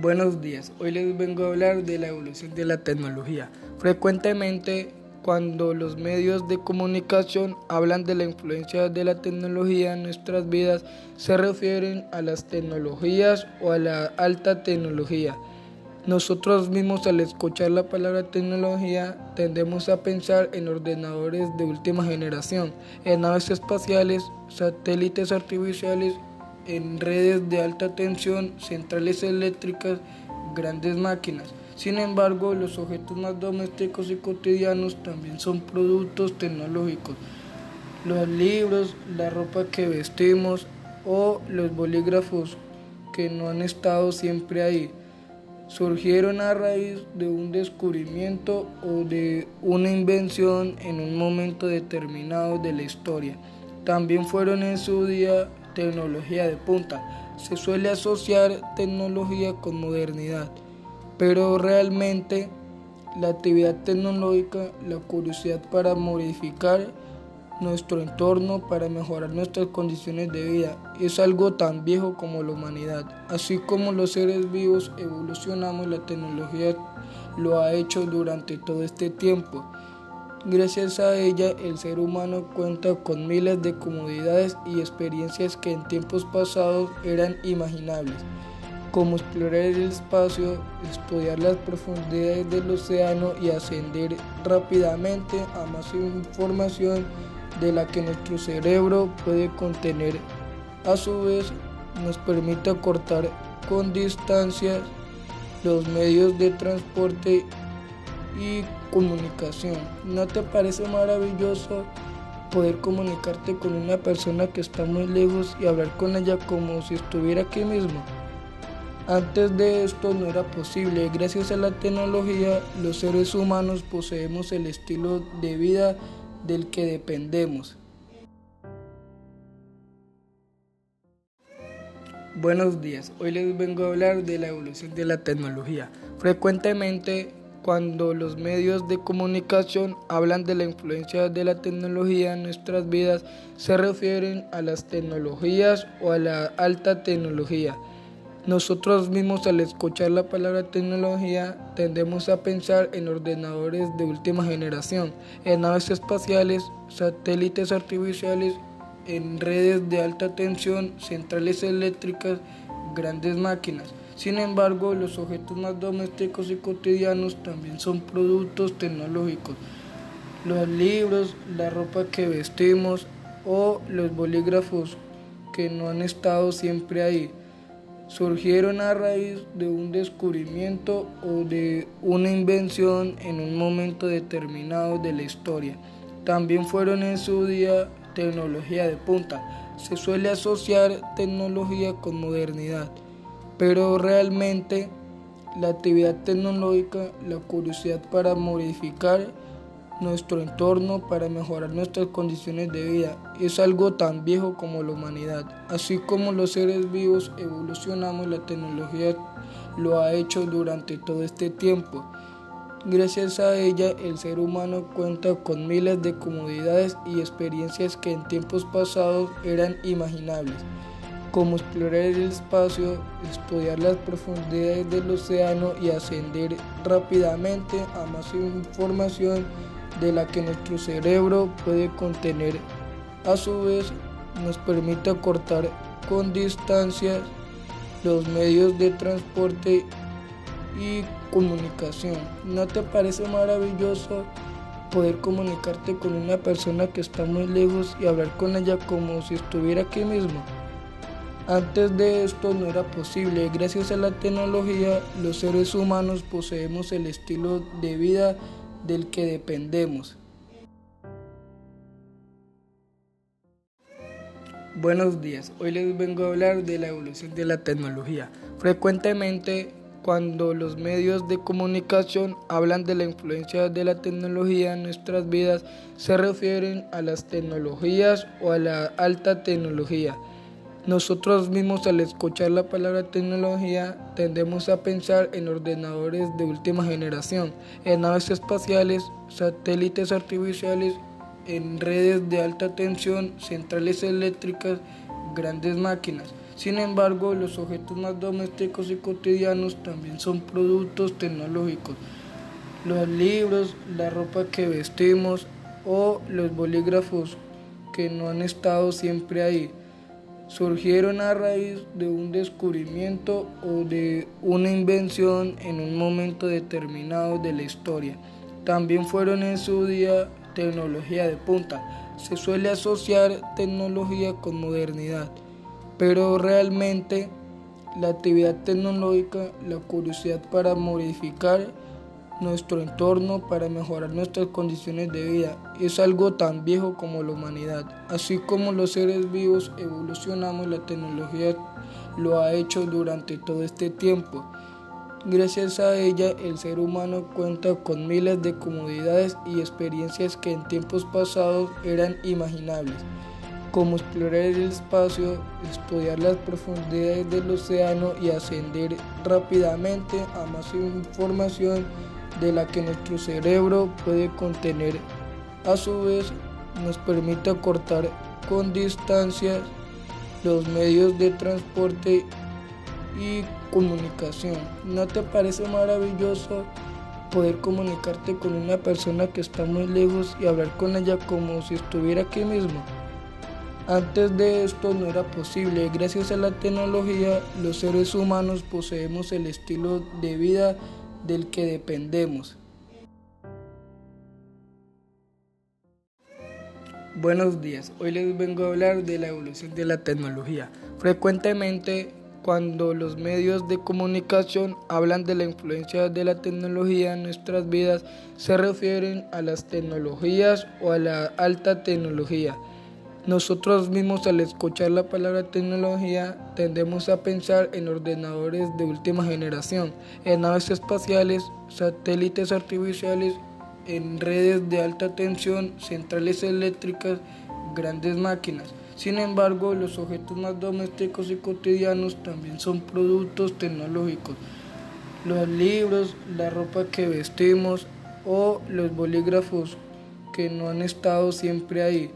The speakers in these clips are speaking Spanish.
Buenos días, hoy les vengo a hablar de la evolución de la tecnología. Frecuentemente cuando los medios de comunicación hablan de la influencia de la tecnología en nuestras vidas, se refieren a las tecnologías o a la alta tecnología. Nosotros mismos al escuchar la palabra tecnología tendemos a pensar en ordenadores de última generación, en naves espaciales, satélites artificiales en redes de alta tensión, centrales eléctricas, grandes máquinas. Sin embargo, los objetos más domésticos y cotidianos también son productos tecnológicos. Los libros, la ropa que vestimos o los bolígrafos que no han estado siempre ahí surgieron a raíz de un descubrimiento o de una invención en un momento determinado de la historia. También fueron en su día tecnología de punta. Se suele asociar tecnología con modernidad, pero realmente la actividad tecnológica, la curiosidad para modificar nuestro entorno, para mejorar nuestras condiciones de vida, es algo tan viejo como la humanidad. Así como los seres vivos evolucionamos, la tecnología lo ha hecho durante todo este tiempo. Gracias a ella, el ser humano cuenta con miles de comodidades y experiencias que en tiempos pasados eran imaginables, como explorar el espacio, estudiar las profundidades del océano y ascender rápidamente a más información de la que nuestro cerebro puede contener. A su vez, nos permite acortar con distancias los medios de transporte y comunicación. ¿No te parece maravilloso poder comunicarte con una persona que está muy lejos y hablar con ella como si estuviera aquí mismo? Antes de esto no era posible. Gracias a la tecnología, los seres humanos poseemos el estilo de vida del que dependemos. Buenos días, hoy les vengo a hablar de la evolución de la tecnología. Frecuentemente cuando los medios de comunicación hablan de la influencia de la tecnología en nuestras vidas, se refieren a las tecnologías o a la alta tecnología. Nosotros mismos al escuchar la palabra tecnología tendemos a pensar en ordenadores de última generación, en naves espaciales, satélites artificiales, en redes de alta tensión, centrales eléctricas, grandes máquinas. Sin embargo, los objetos más domésticos y cotidianos también son productos tecnológicos. Los libros, la ropa que vestimos o los bolígrafos que no han estado siempre ahí surgieron a raíz de un descubrimiento o de una invención en un momento determinado de la historia. También fueron en su día tecnología de punta. Se suele asociar tecnología con modernidad pero realmente la actividad tecnológica, la curiosidad para modificar nuestro entorno, para mejorar nuestras condiciones de vida, es algo tan viejo como la humanidad. Así como los seres vivos evolucionamos, la tecnología lo ha hecho durante todo este tiempo. Gracias a ella, el ser humano cuenta con miles de comodidades y experiencias que en tiempos pasados eran imaginables como explorar el espacio, estudiar las profundidades del océano y ascender rápidamente a más información de la que nuestro cerebro puede contener. A su vez, nos permite acortar con distancias los medios de transporte y comunicación. ¿No te parece maravilloso poder comunicarte con una persona que está muy lejos y hablar con ella como si estuviera aquí mismo? Antes de esto no era posible. Gracias a la tecnología, los seres humanos poseemos el estilo de vida del que dependemos. Buenos días, hoy les vengo a hablar de la evolución de la tecnología. Frecuentemente cuando los medios de comunicación hablan de la influencia de la tecnología en nuestras vidas, se refieren a las tecnologías o a la alta tecnología. Nosotros mismos al escuchar la palabra tecnología tendemos a pensar en ordenadores de última generación, en naves espaciales, satélites artificiales, en redes de alta tensión, centrales eléctricas, grandes máquinas. Sin embargo, los objetos más domésticos y cotidianos también son productos tecnológicos. Los libros, la ropa que vestimos o los bolígrafos que no han estado siempre ahí surgieron a raíz de un descubrimiento o de una invención en un momento determinado de la historia. También fueron en su día tecnología de punta. Se suele asociar tecnología con modernidad, pero realmente la actividad tecnológica, la curiosidad para modificar nuestro entorno para mejorar nuestras condiciones de vida. Es algo tan viejo como la humanidad. Así como los seres vivos evolucionamos, la tecnología lo ha hecho durante todo este tiempo. Gracias a ella, el ser humano cuenta con miles de comodidades y experiencias que en tiempos pasados eran imaginables, como explorar el espacio, estudiar las profundidades del océano y ascender rápidamente a más información de la que nuestro cerebro puede contener. A su vez, nos permite acortar con distancias los medios de transporte y comunicación. ¿No te parece maravilloso poder comunicarte con una persona que está muy lejos y hablar con ella como si estuviera aquí mismo? Antes de esto no era posible. Gracias a la tecnología, los seres humanos poseemos el estilo de vida del que dependemos. Buenos días, hoy les vengo a hablar de la evolución de la tecnología. Frecuentemente cuando los medios de comunicación hablan de la influencia de la tecnología en nuestras vidas, se refieren a las tecnologías o a la alta tecnología. Nosotros mismos al escuchar la palabra tecnología tendemos a pensar en ordenadores de última generación, en naves espaciales, satélites artificiales, en redes de alta tensión, centrales eléctricas, grandes máquinas. Sin embargo, los objetos más domésticos y cotidianos también son productos tecnológicos. Los libros, la ropa que vestimos o los bolígrafos que no han estado siempre ahí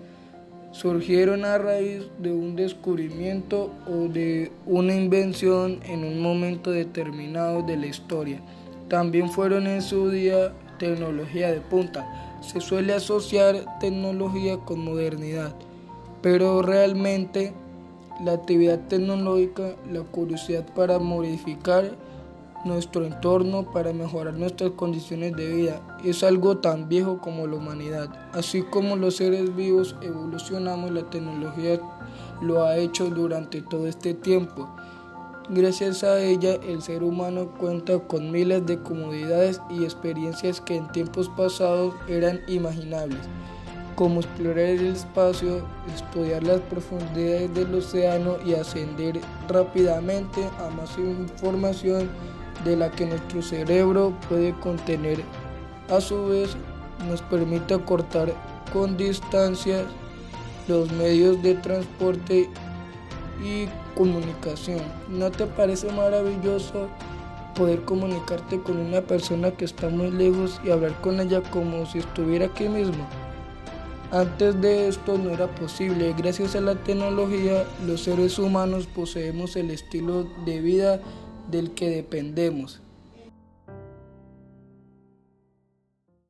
surgieron a raíz de un descubrimiento o de una invención en un momento determinado de la historia. También fueron en su día tecnología de punta. Se suele asociar tecnología con modernidad, pero realmente la actividad tecnológica, la curiosidad para modificar nuestro entorno para mejorar nuestras condiciones de vida. Es algo tan viejo como la humanidad. Así como los seres vivos evolucionamos, la tecnología lo ha hecho durante todo este tiempo. Gracias a ella, el ser humano cuenta con miles de comodidades y experiencias que en tiempos pasados eran imaginables, como explorar el espacio, estudiar las profundidades del océano y ascender rápidamente a más información de la que nuestro cerebro puede contener. A su vez, nos permite acortar con distancias los medios de transporte y comunicación. ¿No te parece maravilloso poder comunicarte con una persona que está muy lejos y hablar con ella como si estuviera aquí mismo? Antes de esto no era posible. Gracias a la tecnología, los seres humanos poseemos el estilo de vida del que dependemos.